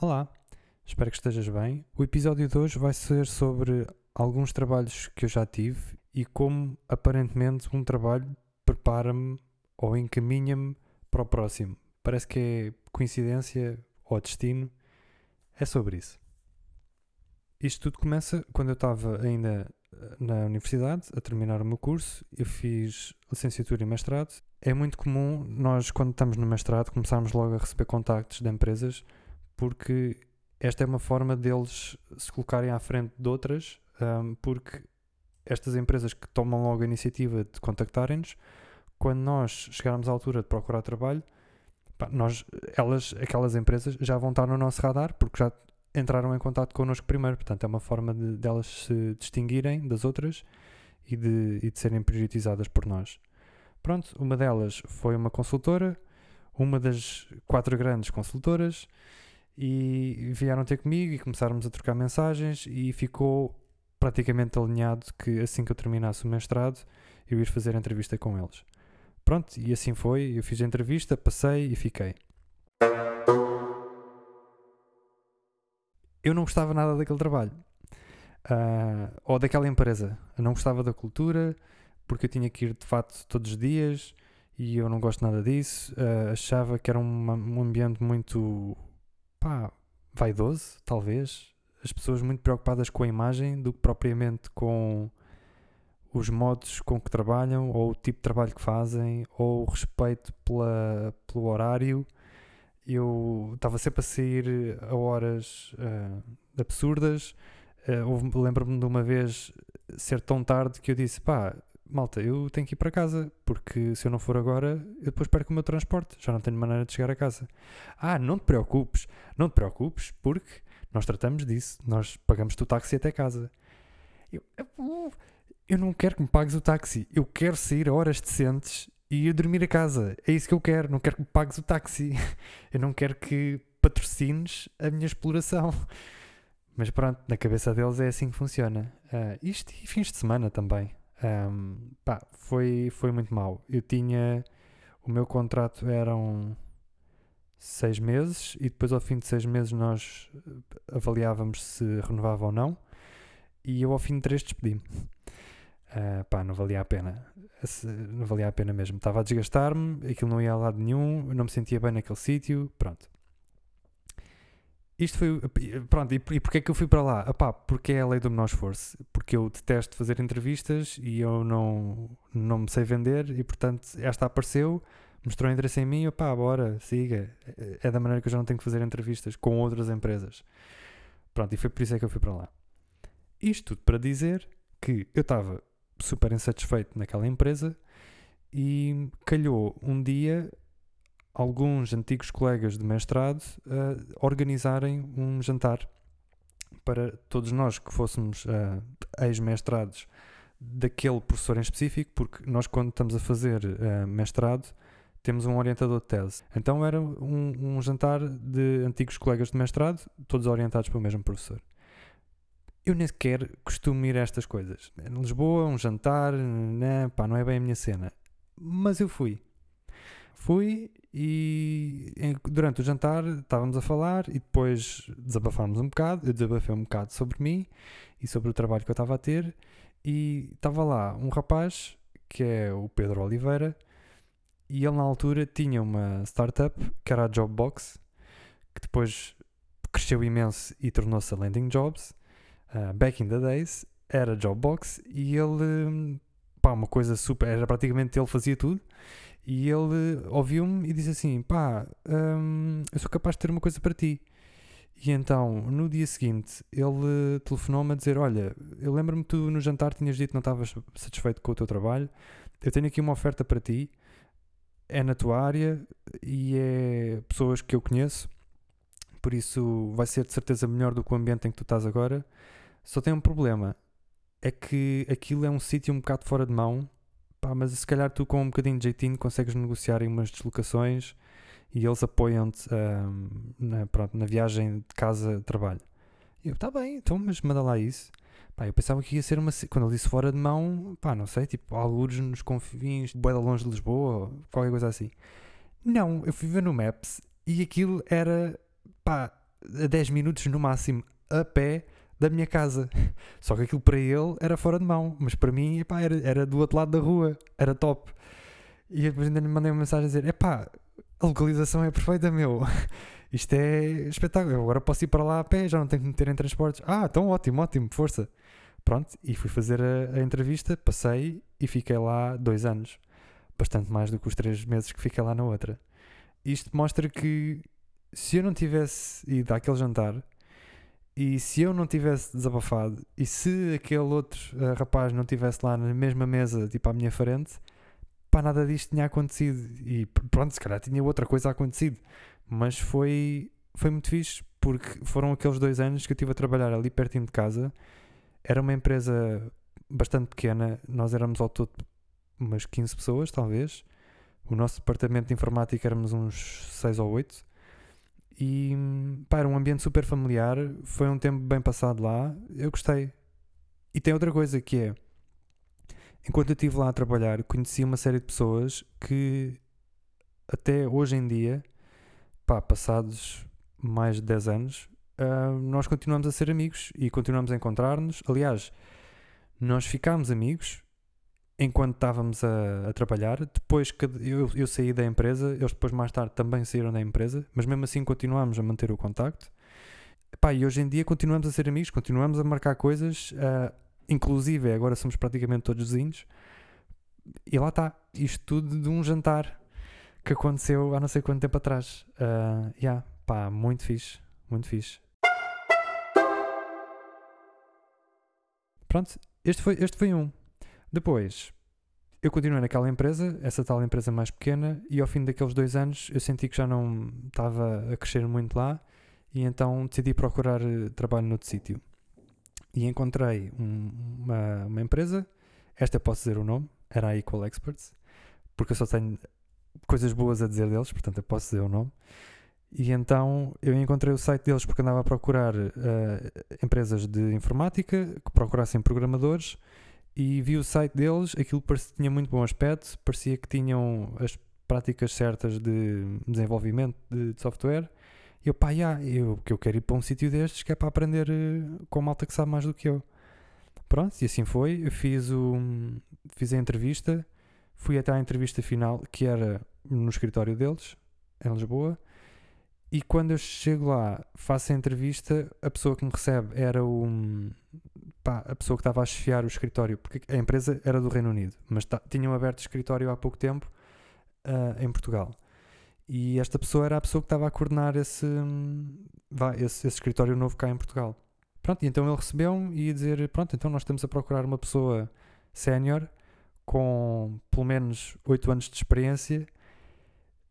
Olá, espero que estejas bem. O episódio de hoje vai ser sobre alguns trabalhos que eu já tive e como aparentemente um trabalho prepara-me ou encaminha-me para o próximo. Parece que é coincidência ou destino. É sobre isso. Isto tudo começa quando eu estava ainda eh, na universidade, a terminar o meu curso. Eu fiz licenciatura e mestrado. É muito comum nós, quando estamos no mestrado, começarmos logo a receber contactos de empresas, porque esta é uma forma deles se colocarem à frente de outras, um, porque estas empresas que tomam logo a iniciativa de contactarem-nos, quando nós chegarmos à altura de procurar trabalho, pá, nós, elas, aquelas empresas já vão estar no nosso radar, porque já entraram em contato connosco primeiro. Portanto, é uma forma de, delas se distinguirem das outras e de, e de serem priorizadas por nós. Pronto, uma delas foi uma consultora, uma das quatro grandes consultoras, e vieram ter comigo e começarmos a trocar mensagens e ficou praticamente alinhado que assim que eu terminasse o mestrado eu ir fazer a entrevista com eles. Pronto, e assim foi, eu fiz a entrevista, passei e fiquei. eu não gostava nada daquele trabalho. Uh, ou daquela empresa. Eu não gostava da cultura, porque eu tinha que ir de fato todos os dias e eu não gosto nada disso. Uh, achava que era uma, um ambiente muito pá, vaidoso, talvez. As pessoas muito preocupadas com a imagem do que propriamente com os modos com que trabalham, ou o tipo de trabalho que fazem, ou o respeito pela, pelo horário eu estava sempre a sair a horas uh, absurdas. Uh, Lembro-me de uma vez ser tão tarde que eu disse: pá, malta, eu tenho que ir para casa, porque se eu não for agora, eu depois perco o meu transporte, já não tenho maneira de chegar a casa. Ah, não te preocupes, não te preocupes, porque nós tratamos disso, nós pagamos-te o táxi até casa. Eu, eu não quero que me pagues o táxi, eu quero sair a horas decentes e ir dormir a casa. É isso que eu quero. Não quero que me pagues o táxi. Eu não quero que patrocines a minha exploração. Mas pronto, na cabeça deles é assim que funciona. Uh, isto e fins de semana também. Um, pá, foi, foi muito mal. Eu tinha. O meu contrato eram seis meses e depois ao fim de seis meses nós avaliávamos se renovava ou não. E eu ao fim de três despedi-me. Uh, pá, não valia a pena. Não valia a pena mesmo. Estava a desgastar-me, aquilo não ia a lado nenhum, não me sentia bem naquele sítio, pronto. Isto foi. Pronto, e, e porquê é que eu fui para lá? Epá, porque é a lei do menor esforço. Porque eu detesto fazer entrevistas e eu não, não me sei vender e, portanto, esta apareceu, mostrou interesse em mim, opá, bora, siga. É, é da maneira que eu já não tenho que fazer entrevistas com outras empresas. Pronto, e foi por isso é que eu fui para lá. Isto tudo para dizer que eu estava super insatisfeito naquela empresa e calhou um dia alguns antigos colegas de mestrado uh, organizarem um jantar para todos nós que fôssemos uh, ex-mestrados daquele professor em específico, porque nós quando estamos a fazer uh, mestrado temos um orientador de tese. Então era um, um jantar de antigos colegas de mestrado, todos orientados pelo mesmo professor eu nem sequer costumo ir a estas coisas. Em Lisboa, um jantar, né, pá, não é bem a minha cena. Mas eu fui. Fui e durante o jantar estávamos a falar e depois desabafámos um bocado. Eu desabafei um bocado sobre mim e sobre o trabalho que eu estava a ter. E estava lá um rapaz que é o Pedro Oliveira e ele na altura tinha uma startup que era a Jobbox que depois cresceu imenso e tornou-se a Landing Jobs uh, back in the days, era Jobbox e ele, pá, uma coisa super, era praticamente ele fazia tudo. E ele ouviu-me e disse assim: pá, um, eu sou capaz de ter uma coisa para ti. E então, no dia seguinte, ele telefonou-me a dizer: Olha, eu lembro-me que tu no jantar tinhas dito que não estavas satisfeito com o teu trabalho. Eu tenho aqui uma oferta para ti. É na tua área e é pessoas que eu conheço. Por isso, vai ser de certeza melhor do que o ambiente em que tu estás agora. Só tem um problema. É que aquilo é um sítio um bocado fora de mão. Pá, mas se calhar tu com um bocadinho de jeitinho consegues negociar em umas deslocações e eles apoiam-te um, na, pronto, na viagem de casa trabalho. Eu, tá bem, então, mas manda lá isso. Pá, eu pensava que ia ser uma. Quando ele disse fora de mão, pá, não sei, tipo, alguns nos confins, boa longe de Lisboa, qualquer coisa assim. Não, eu fui ver no Maps e aquilo era, pá, a 10 minutos no máximo a pé da minha casa. Só que aquilo para ele era fora de mão, mas para mim epá, era, era do outro lado da rua, era top. E depois ainda lhe mandei uma mensagem a dizer: epá, a localização é perfeita, meu. Isto é espetáculo. Eu agora posso ir para lá a pé, já não tenho que meter em transportes. Ah, então ótimo, ótimo, força. Pronto, e fui fazer a, a entrevista, passei e fiquei lá dois anos. Bastante mais do que os três meses que fiquei lá na outra. Isto mostra que se eu não tivesse ido àquele jantar e se eu não tivesse desabafado e se aquele outro uh, rapaz não tivesse lá na mesma mesa, tipo à minha frente, pá, nada disto tinha acontecido. E pronto, se calhar tinha outra coisa acontecido. Mas foi, foi muito fixe porque foram aqueles dois anos que eu estive a trabalhar ali pertinho de casa. Era uma empresa bastante pequena, nós éramos ao todo umas 15 pessoas, talvez. O nosso departamento de informática éramos uns 6 ou 8. E pá, era um ambiente super familiar. Foi um tempo bem passado lá. Eu gostei. E tem outra coisa que é: enquanto eu estive lá a trabalhar, conheci uma série de pessoas que até hoje em dia, pá, passados mais de 10 anos, uh, nós continuamos a ser amigos e continuamos a encontrar-nos. Aliás, nós ficámos amigos enquanto estávamos a, a trabalhar. Depois que eu, eu, saí da empresa, eles depois mais tarde também saíram da empresa, mas mesmo assim continuámos a manter o contacto. Pá, e hoje em dia continuamos a ser amigos, continuamos a marcar coisas, uh, inclusive agora somos praticamente todos vizinhos. E lá está, isto tudo de um jantar que aconteceu há não sei quanto tempo atrás. Uh, yeah, pá, muito fixe, muito fixe. Pronto, este foi, este foi um. Depois, eu continuei naquela empresa, essa tal empresa mais pequena, e ao fim daqueles dois anos eu senti que já não estava a crescer muito lá, e então decidi procurar eh, trabalho noutro sítio. E encontrei um, uma, uma empresa, esta posso dizer o nome, era a Equal Experts, porque eu só tenho coisas boas a dizer deles, portanto eu posso dizer o nome. E então eu encontrei o site deles porque andava a procurar uh, empresas de informática que procurassem programadores e vi o site deles, aquilo parecia, tinha muito bom aspecto, parecia que tinham as práticas certas de desenvolvimento de, de software. E eu, pá, yeah, eu, que eu quero ir para um sítio destes que é para aprender uh, com malta que sabe mais do que eu. Pronto, e assim foi. Eu fiz, o, fiz a entrevista, fui até à entrevista final, que era no escritório deles, em Lisboa. E quando eu chego lá, faço a entrevista, a pessoa que me recebe era o, pá, a pessoa que estava a chefiar o escritório, porque a empresa era do Reino Unido, mas tinham aberto escritório há pouco tempo uh, em Portugal. E esta pessoa era a pessoa que estava a coordenar esse, vá, esse, esse escritório novo cá em Portugal. Pronto, então ele recebeu-me e ia dizer: Pronto, então nós estamos a procurar uma pessoa sénior com pelo menos 8 anos de experiência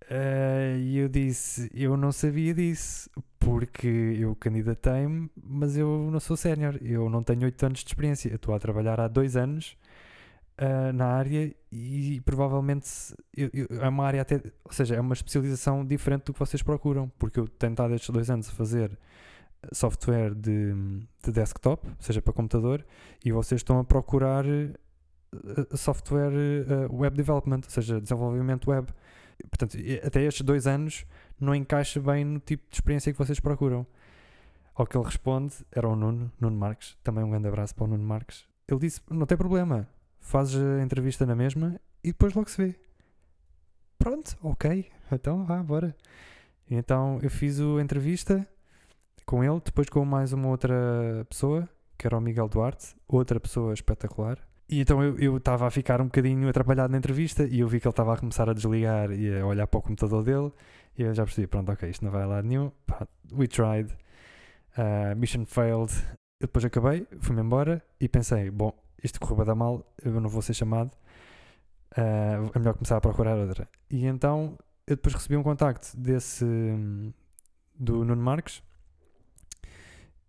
Uh, e eu disse: Eu não sabia disso, porque eu candidatei-me, mas eu não sou sénior, eu não tenho 8 anos de experiência. Eu estou a trabalhar há 2 anos uh, na área e provavelmente eu, eu, é uma área até, ou seja, é uma especialização diferente do que vocês procuram, porque eu tenho estado estes 2 anos a fazer software de, de desktop, seja para computador, e vocês estão a procurar uh, software web development, ou seja, desenvolvimento web. Portanto, até estes dois anos não encaixa bem no tipo de experiência que vocês procuram. Ao que ele responde, era o Nuno, Nuno Marques, também um grande abraço para o Nuno Marques. Ele disse: Não tem problema, fazes a entrevista na mesma e depois logo se vê. Pronto, ok, então vá, bora. Então eu fiz a entrevista com ele, depois com mais uma outra pessoa, que era o Miguel Duarte, outra pessoa espetacular. E então eu estava a ficar um bocadinho atrapalhado na entrevista e eu vi que ele estava a começar a desligar e a olhar para o computador dele e eu já percebi, pronto, ok, isto não vai a lado nenhum. We tried. Uh, mission failed. Eu depois acabei, fui-me embora e pensei, bom, isto correu da mal, eu não vou ser chamado. Uh, é melhor começar a procurar outra. E então eu depois recebi um contacto desse do Nuno Marques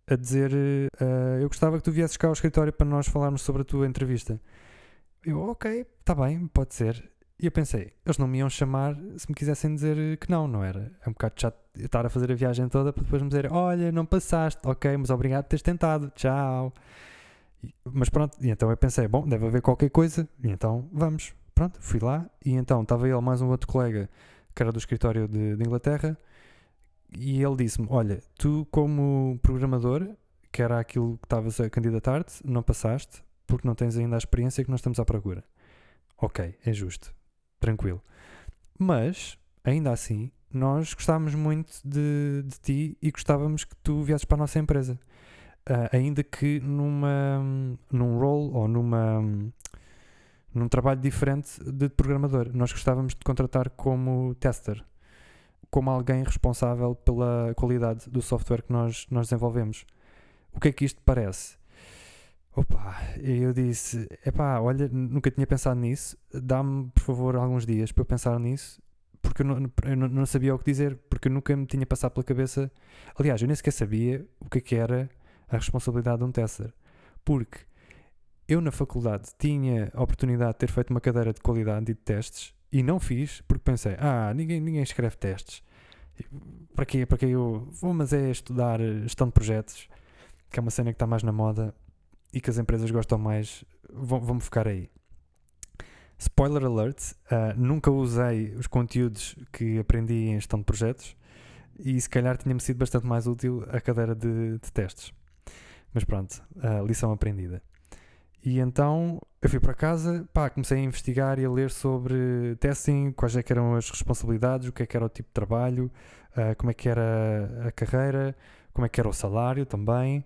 a dizer: uh, Eu gostava que tu viesses cá ao escritório para nós falarmos sobre a tua entrevista. Eu, ok, está bem, pode ser. E eu pensei: eles não me iam chamar se me quisessem dizer que não, não era? É um bocado chato estar a fazer a viagem toda para depois me dizer: Olha, não passaste, ok, mas obrigado por teres tentado, tchau. Mas pronto, e então eu pensei: Bom, deve haver qualquer coisa, e então vamos. Pronto, fui lá, e então estava ele mais um outro colega que era do escritório de, de Inglaterra e ele disse-me: Olha, tu, como programador, que era aquilo que estavas a candidatar-te, não passaste porque não tens ainda a experiência que nós estamos à procura. Ok, é justo, tranquilo. Mas, ainda assim, nós gostávamos muito de, de ti e gostávamos que tu viesses para a nossa empresa. Uh, ainda que numa, num role ou numa, num trabalho diferente de programador. Nós gostávamos de contratar como tester, como alguém responsável pela qualidade do software que nós, nós desenvolvemos. O que é que isto parece? Opa, eu disse, epá, olha, nunca tinha pensado nisso, dá-me por favor alguns dias para eu pensar nisso, porque eu não, eu não sabia o que dizer, porque eu nunca me tinha passado pela cabeça, aliás, eu nem sequer sabia o que, é que era a responsabilidade de um tester, porque eu na faculdade tinha a oportunidade de ter feito uma cadeira de qualidade e de testes e não fiz porque pensei, ah, ninguém, ninguém escreve testes. Para quê? Para quê eu vou, mas é estudar gestão de projetos, que é uma cena que está mais na moda e que as empresas gostam mais, vão ficar aí. Spoiler alert, uh, nunca usei os conteúdos que aprendi em gestão de projetos e se calhar tinha-me sido bastante mais útil a cadeira de, de testes. Mas pronto, uh, lição aprendida. E então eu fui para casa, pá, comecei a investigar e a ler sobre testing, quais é eram as responsabilidades, o que é que era o tipo de trabalho, uh, como é que era a carreira, como é que era o salário também.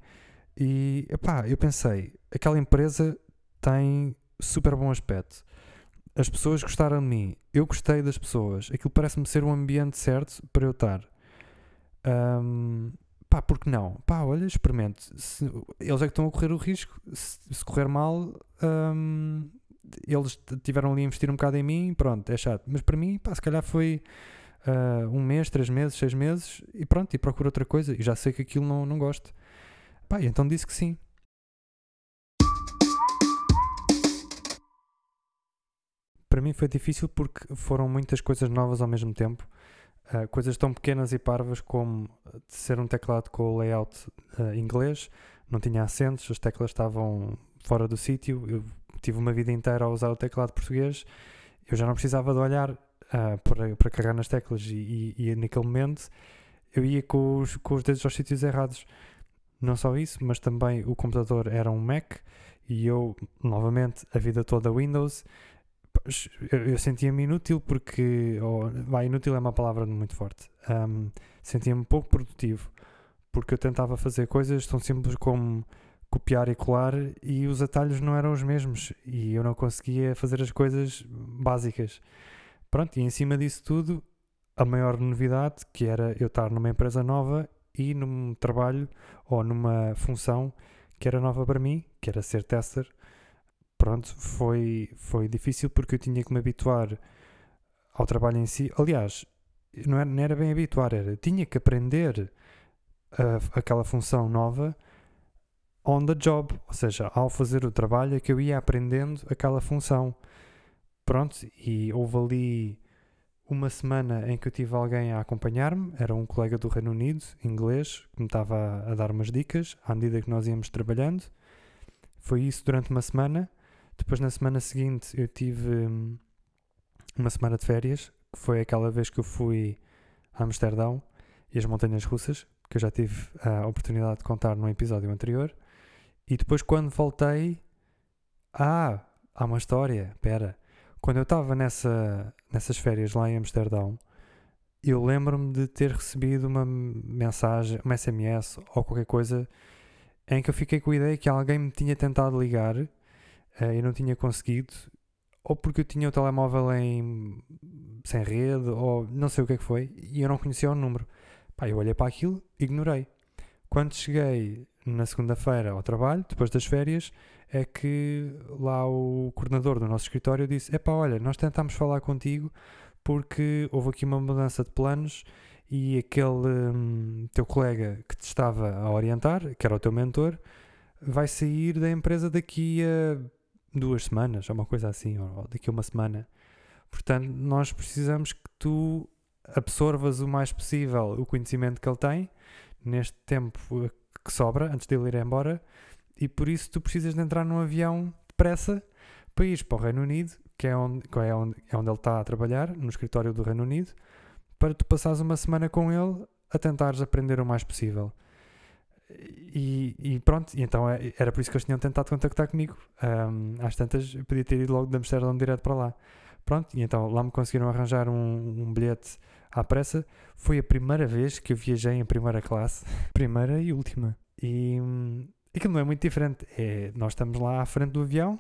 E pá, eu pensei, aquela empresa tem super bom aspecto. As pessoas gostaram de mim, eu gostei das pessoas, aquilo parece-me ser um ambiente certo para eu estar. Um, pá, porque não? Pá, olha, experimente. Se, eles é que estão a correr o risco. Se, se correr mal, um, eles tiveram ali a investir um bocado em mim, pronto, é chato. Mas para mim, pá, se calhar foi uh, um mês, três meses, seis meses e pronto, e procuro outra coisa. E já sei que aquilo não, não gosto. Pá, e então disse que sim. Para mim foi difícil porque foram muitas coisas novas ao mesmo tempo Uh, coisas tão pequenas e parvas como ser um teclado com o layout uh, inglês, não tinha acentos, as teclas estavam fora do sítio. Eu tive uma vida inteira a usar o teclado português, eu já não precisava de olhar uh, para, para carregar nas teclas, e, e, e, naquele momento eu ia com os, com os dedos aos sítios errados. Não só isso, mas também o computador era um Mac e eu, novamente, a vida toda Windows eu, sentia-me inútil porque. Vai, inútil é uma palavra muito forte. Um, sentia-me pouco produtivo porque eu tentava fazer coisas tão simples como copiar e colar e os atalhos não eram os mesmos e eu não conseguia fazer as coisas básicas. Pronto, e em cima disso tudo, a maior novidade que era eu estar numa empresa nova e num trabalho ou numa função que era nova para mim, que era ser tester pronto, foi, foi difícil porque eu tinha que me habituar ao trabalho em si. Aliás, não era, não era bem habituar, era tinha que aprender a, aquela função nova on the job, ou seja, ao fazer o trabalho é que eu ia aprendendo aquela função. Pronto, e houve ali uma semana em que eu tive alguém a acompanhar-me, era um colega do Reino Unido, inglês, que me estava a, a dar umas dicas à medida que nós íamos trabalhando. Foi isso durante uma semana. Depois, na semana seguinte, eu tive hum, uma semana de férias, que foi aquela vez que eu fui a Amsterdão e as montanhas russas, que eu já tive a oportunidade de contar no episódio anterior. E depois, quando voltei, ah, há uma história, pera. Quando eu estava nessa, nessas férias lá em Amsterdão, eu lembro-me de ter recebido uma mensagem, uma SMS ou qualquer coisa em que eu fiquei com a ideia que alguém me tinha tentado ligar eu não tinha conseguido, ou porque eu tinha o telemóvel em sem rede, ou não sei o que é que foi, e eu não conhecia o número. Pá, eu olhei para aquilo, ignorei. Quando cheguei na segunda-feira ao trabalho, depois das férias, é que lá o coordenador do nosso escritório disse: Epá, olha, nós tentámos falar contigo porque houve aqui uma mudança de planos e aquele hum, teu colega que te estava a orientar, que era o teu mentor, vai sair da empresa daqui a duas semanas, ou uma coisa assim, ou daqui a uma semana. Portanto, nós precisamos que tu absorvas o mais possível o conhecimento que ele tem neste tempo que sobra antes de ele ir embora e por isso tu precisas de entrar num avião depressa para ir para o Reino Unido, que é onde, que é onde, é onde ele está a trabalhar, no escritório do Reino Unido, para tu passares uma semana com ele a tentares aprender o mais possível. E, e pronto, e então é, era por isso que eles tinham tentado contactar comigo. Um, às tantas, eu podia ter ido logo de Amsterdão direto para lá. Pronto, e então lá me conseguiram arranjar um, um bilhete à pressa. Foi a primeira vez que eu viajei em primeira classe, primeira e última. E hum, aquilo não é muito diferente. É, nós estamos lá à frente do avião,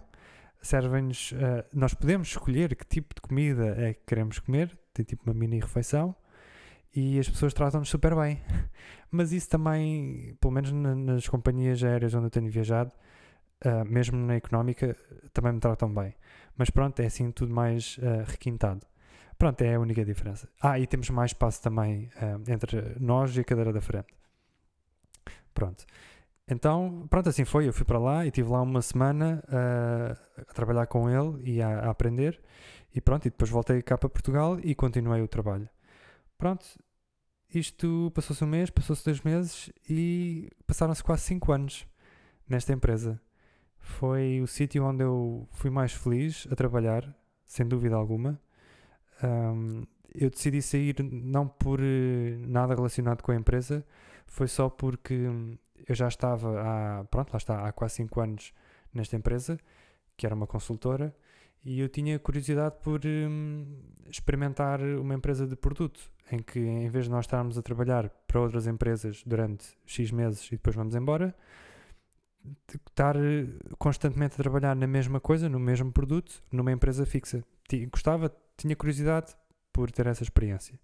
servem-nos. Uh, nós podemos escolher que tipo de comida é que queremos comer, tem tipo uma mini refeição e as pessoas tratam-nos super bem. Mas isso também, pelo menos nas companhias aéreas onde eu tenho viajado, uh, mesmo na económica, também me tratam bem. Mas pronto, é assim tudo mais uh, requintado. Pronto, é a única diferença. Ah, e temos mais espaço também uh, entre nós e a cadeira da frente. Pronto. Então, pronto, assim foi. Eu fui para lá e tive lá uma semana a trabalhar com ele e a, a aprender. E pronto, e depois voltei cá para Portugal e continuei o trabalho. Pronto, isto passou-se um mês, passou-se dois meses e passaram-se quase cinco anos nesta empresa. Foi o sítio onde eu fui mais feliz a trabalhar, sem dúvida alguma. Um, eu decidi sair não por eh, nada relacionado com a empresa, foi só porque eu já estava há, pronto, lá está, há quase 5 anos nesta empresa, que era uma consultora, e eu tinha curiosidade por hum, experimentar uma empresa de produto, em que em vez de nós estarmos a trabalhar para outras empresas durante X meses e depois vamos embora, estar eh, constantemente a trabalhar na mesma coisa, no mesmo produto, numa empresa fixa. Gostava, tinha curiosidade por ter essa experiência.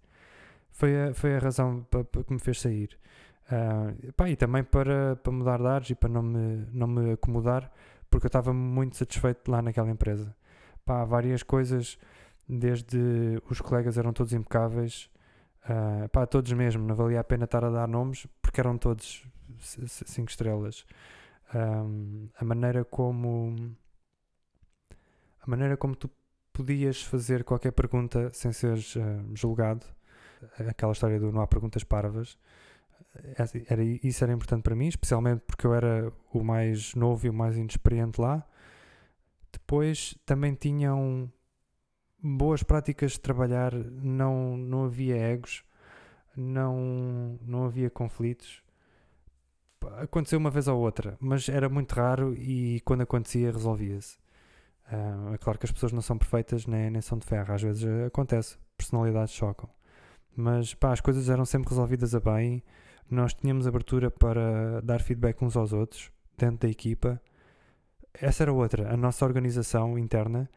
Foi a, foi a razão que me fez sair. Uh, pá, e também para, para mudar de ares e para não me, não me acomodar, porque eu estava muito satisfeito lá naquela empresa pá, várias coisas, desde os colegas eram todos impecáveis, uh, pá, todos mesmo, não valia a pena estar a dar nomes, porque eram todos 5 estrelas. Um, a maneira como a maneira como tu podias fazer qualquer pergunta sem seres uh, julgado, aquela história do não há perguntas parvas, era, isso era importante para mim, especialmente porque eu era o mais novo e o mais inexperiente lá. Depois também tinham boas práticas de trabalhar, não, não havia egos, não, não havia conflitos. Aconteceu uma vez ou outra, mas era muito raro e quando acontecia resolvia-se. Uh, é claro que as pessoas não são perfeitas nem, nem são de ferro, às vezes acontece, personalidades chocam. Mas pá, as coisas eram sempre resolvidas a bem, nós tínhamos abertura para dar feedback uns aos outros, dentro da equipa, essa era outra. A nossa organização interna,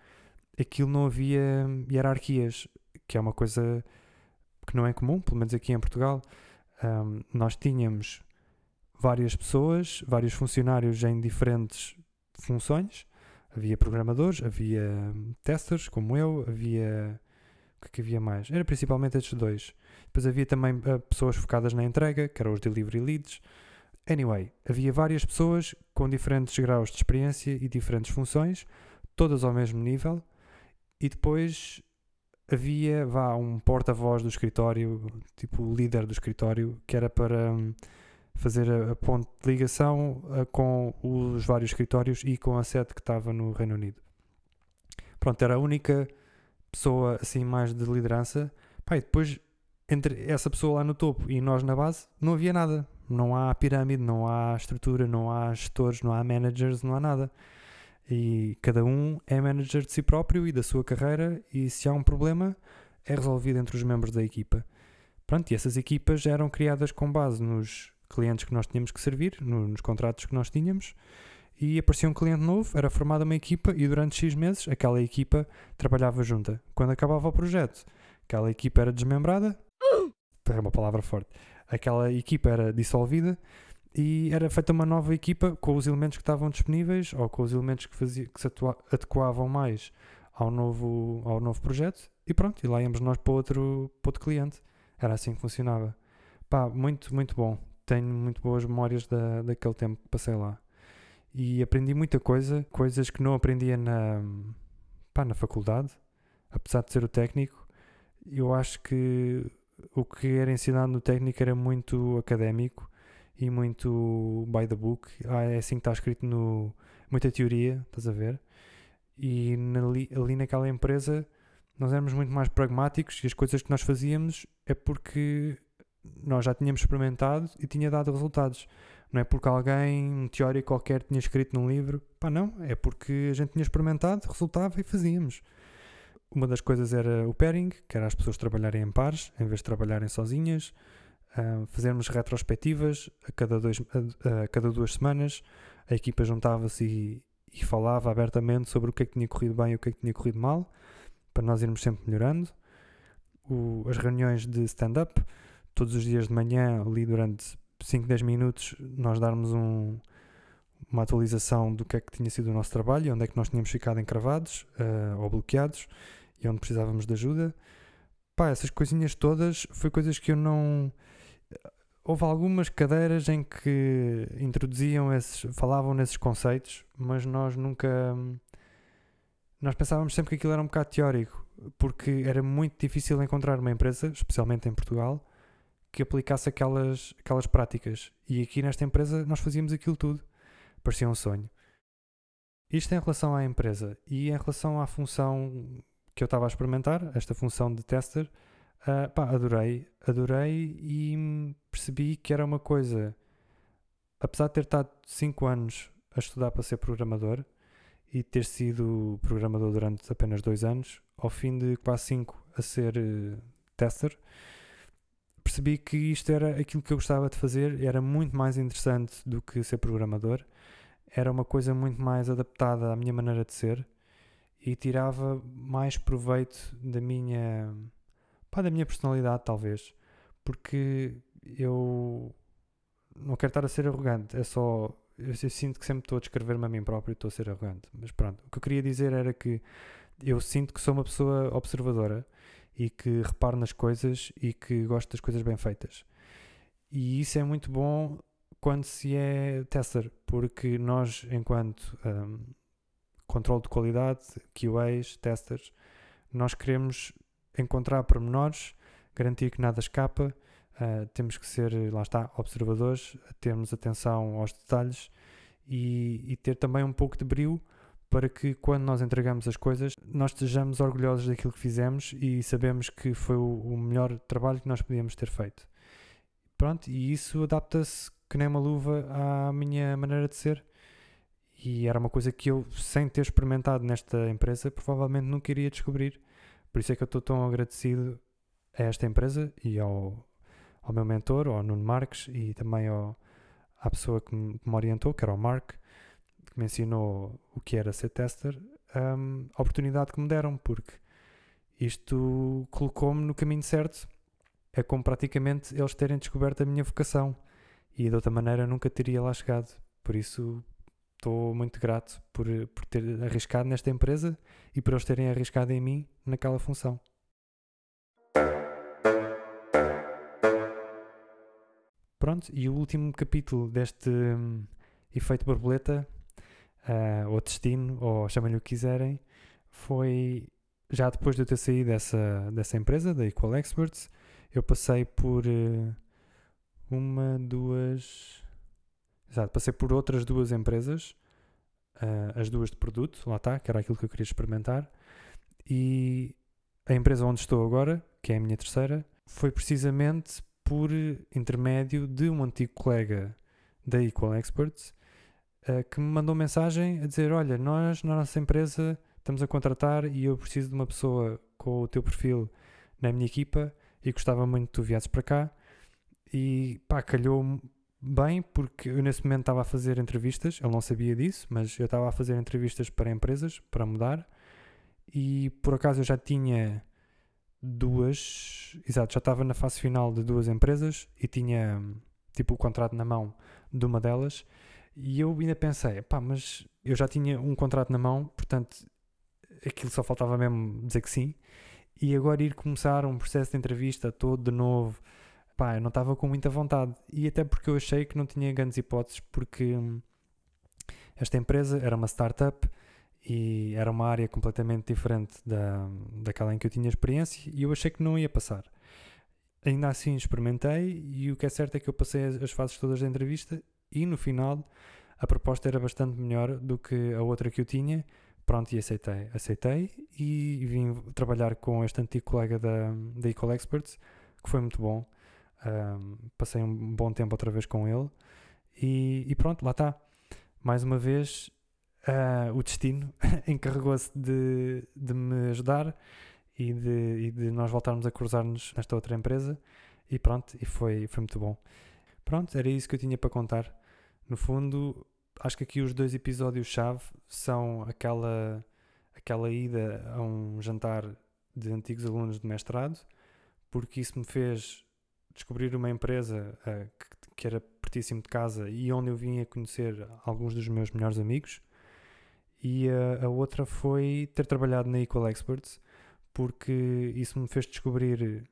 aquilo não havia hierarquias, que é uma coisa que não é comum, pelo menos aqui em Portugal. Um, nós tínhamos várias pessoas, vários funcionários em diferentes funções. Havia programadores, havia testers, como eu, havia. O que, é que havia mais? Era principalmente estes dois. Depois havia também uh, pessoas focadas na entrega, que eram os delivery leads. Anyway, havia várias pessoas com diferentes graus de experiência e diferentes funções, todas ao mesmo nível, e depois havia vá, um porta-voz do escritório, tipo o líder do escritório, que era para um, fazer a, a, ponte de ligação uh, com os vários escritórios e com a sede que estava no Reino Unido. Pronto, era a única pessoa assim mais de liderança. Pá, e depois, entre essa pessoa lá no topo e nós na base, não havia nada. Não há pirâmide, não há estrutura, não há gestores, não há managers, não há nada. E cada um é manager de si próprio e da sua carreira, e se há um problema, é resolvido entre os membros da equipa. Pronto, e essas equipas eram criadas com base nos clientes que nós tínhamos que servir, nos contratos que nós tínhamos, e aparecia um cliente novo, era formada uma equipa e durante X meses aquela equipa trabalhava junta. Quando acabava o projeto, aquela equipa era desmembrada, é uma palavra forte, aquela equipa era dissolvida e era feita uma nova equipa com os elementos que estavam disponíveis ou com os elementos que, fazia, que se adequavam mais ao novo, ao novo projeto e pronto, e lá íamos nós para outro, para outro cliente. Era assim que funcionava. Pá, muito, muito bom. Tenho muito boas memórias da, daquele tempo que passei lá. E aprendi muita coisa, coisas que não aprendia na, pá, na faculdade, apesar de ser o técnico. Eu acho que o que era ensinado no técnico era muito académico e muito by the book. Ah, é assim que está escrito no. muita teoria, estás a ver? E ali, ali naquela empresa nós éramos muito mais pragmáticos e as coisas que nós fazíamos é porque nós já tínhamos experimentado e tinha dado resultados. Não é porque alguém, um teórico qualquer, tinha escrito num livro. Pá, não. É porque a gente tinha experimentado, resultava e fazíamos. Uma das coisas era o pairing, que era as pessoas trabalharem em pares, em vez de trabalharem sozinhas. Uh, fazermos retrospectivas a cada, dois, a, a cada duas semanas. A equipa juntava-se e, e falava abertamente sobre o que é que tinha corrido bem e o que é que tinha corrido mal, para nós irmos sempre melhorando. O, as reuniões de stand-up, todos os dias de manhã, ali durante 5, 10 minutos, nós darmos um, uma atualização do que é que tinha sido o nosso trabalho, onde é que nós tínhamos ficado encravados uh, ou bloqueados e onde precisávamos de ajuda. Pá, essas coisinhas todas foi coisas que eu não houve algumas cadeiras em que introduziam esses, falavam nesses conceitos, mas nós nunca nós pensávamos sempre que aquilo era um bocado teórico, porque era muito difícil encontrar uma empresa, especialmente em Portugal, que aplicasse aquelas, aquelas práticas. E aqui nesta empresa nós fazíamos aquilo tudo. Parecia um sonho. Isto em relação à empresa e em relação à função que eu estava a experimentar, esta função de tester, Uh, pá, adorei, adorei e percebi que era uma coisa, apesar de ter estado 5 anos a estudar para ser programador e ter sido programador durante apenas 2 anos, ao fim de quase 5 a ser uh, tester, percebi que isto era aquilo que eu gostava de fazer, era muito mais interessante do que ser programador, era uma coisa muito mais adaptada à minha maneira de ser e tirava mais proveito da minha pá, da minha personalidade, talvez, porque eu não quero estar a ser arrogante, é só. Eu, eu sinto que sempre estou a descrever-me a mim próprio e estou a ser arrogante. Mas pronto, o que eu queria dizer era que eu sinto que sou uma pessoa observadora e que reparo nas coisas e que gosto das coisas bem feitas. E isso é muito bom quando se é tester, porque nós, enquanto um, controle de qualidade, QAs, testers, nós queremos encontrar pormenores, garantir que nada escapa, uh, temos que ser, lá está, observadores, termos atenção aos detalhes e, e, ter também um pouco de brilho para que quando nós entregamos as coisas nós estejamos orgulhosos daquilo que fizemos e sabemos que foi o, melhor trabalho que nós podíamos ter feito. Pronto, e isso adapta-se que nem uma luva à minha maneira de ser. E era uma coisa que eu, sem ter experimentado nesta empresa, provavelmente nunca iria descobrir por isso é que eu estou tão agradecido a esta empresa e ao, ao meu mentor, ao Nuno Marques, e também ao, à pessoa que me, que me orientou, que era o Mark, que me ensinou o que era ser tester, um, a oportunidade que me deram, porque isto colocou-me no caminho certo. É como praticamente eles terem descoberto a minha vocação e de outra maneira nunca teria lá chegado. Por isso estou muito grato por, por ter arriscado nesta empresa e por eles terem arriscado em mim naquela função. Pronto, e o último capítulo deste um, efeito borboleta, uh, ou destino, ou chamem-lhe o que quiserem, foi já depois de eu ter saído dessa, dessa empresa, da Equal Experts, eu passei por uh, uma, duas, Exato, passei por outras duas empresas, uh, as duas de produto, lá está, que era aquilo que eu queria experimentar, e a empresa onde estou agora, que é a minha terceira, foi precisamente por intermédio de um antigo colega da Equal Experts uh, que me mandou mensagem a dizer: Olha, nós na nossa empresa estamos a contratar e eu preciso de uma pessoa com o teu perfil na minha equipa e gostava muito que tu viesses para cá. E pá, calhou bem, porque eu nesse momento estava a fazer entrevistas, ele não sabia disso, mas eu estava a fazer entrevistas para empresas, para mudar, e por acaso eu já tinha duas, exato, já estava na fase final de duas empresas e tinha tipo o contrato na mão de uma delas, e eu ainda pensei, pá, mas eu já tinha um contrato na mão, portanto aquilo só faltava mesmo dizer que sim, e agora ir começar um processo de entrevista todo de novo pá, eu não estava com muita vontade. E até porque eu achei que não tinha grandes hipóteses, porque hum, esta empresa era uma startup e era uma área completamente diferente da, daquela em que eu tinha experiência e eu achei que não ia passar. Ainda assim experimentei e o que é certo é que eu passei as, as fases todas da entrevista e no final a proposta era bastante melhor do que a outra que eu tinha. Pronto, e aceitei. Aceitei e vim trabalhar com este antigo colega da, da Equal Experts, que foi muito bom. Um, passei um bom tempo outra vez com ele e, e pronto, lá está. Mais uma vez, uh, o destino encarregou-se de, de me ajudar e de, e de nós voltarmos a cruzar-nos nesta outra empresa e pronto, e foi, foi muito bom. Pronto, era isso que eu tinha para contar. No fundo, acho que aqui os dois episódios-chave são aquela, aquela ida a um jantar de antigos alunos de mestrado, porque isso me fez descobrir uma empresa uh, que, que, era pertíssimo de casa e onde eu vim a conhecer alguns dos meus melhores amigos. E uh, a outra foi ter trabalhado na Equal Experts, porque isso me fez descobrir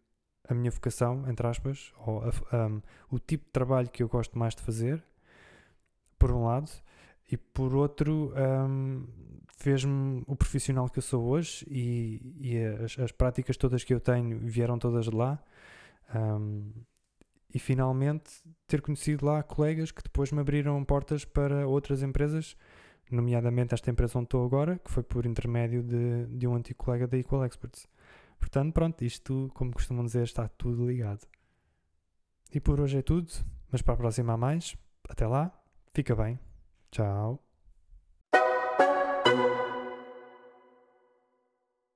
a minha vocação, entre aspas, ou a, um, o tipo de trabalho que eu gosto mais de fazer, por um lado, e por outro, um, fez-me o profissional que eu sou hoje e, e as, as, práticas todas que eu tenho vieram todas de lá. Um, e finalmente ter conhecido lá colegas que depois me abriram portas para outras empresas, nomeadamente esta empresa onde estou agora, que foi por intermédio de, de um antigo colega da Equal Experts. Portanto, pronto, isto, como costumam dizer, está tudo ligado. E por hoje é tudo, mas para a próxima há mais. Até lá, fica bem. Tchau.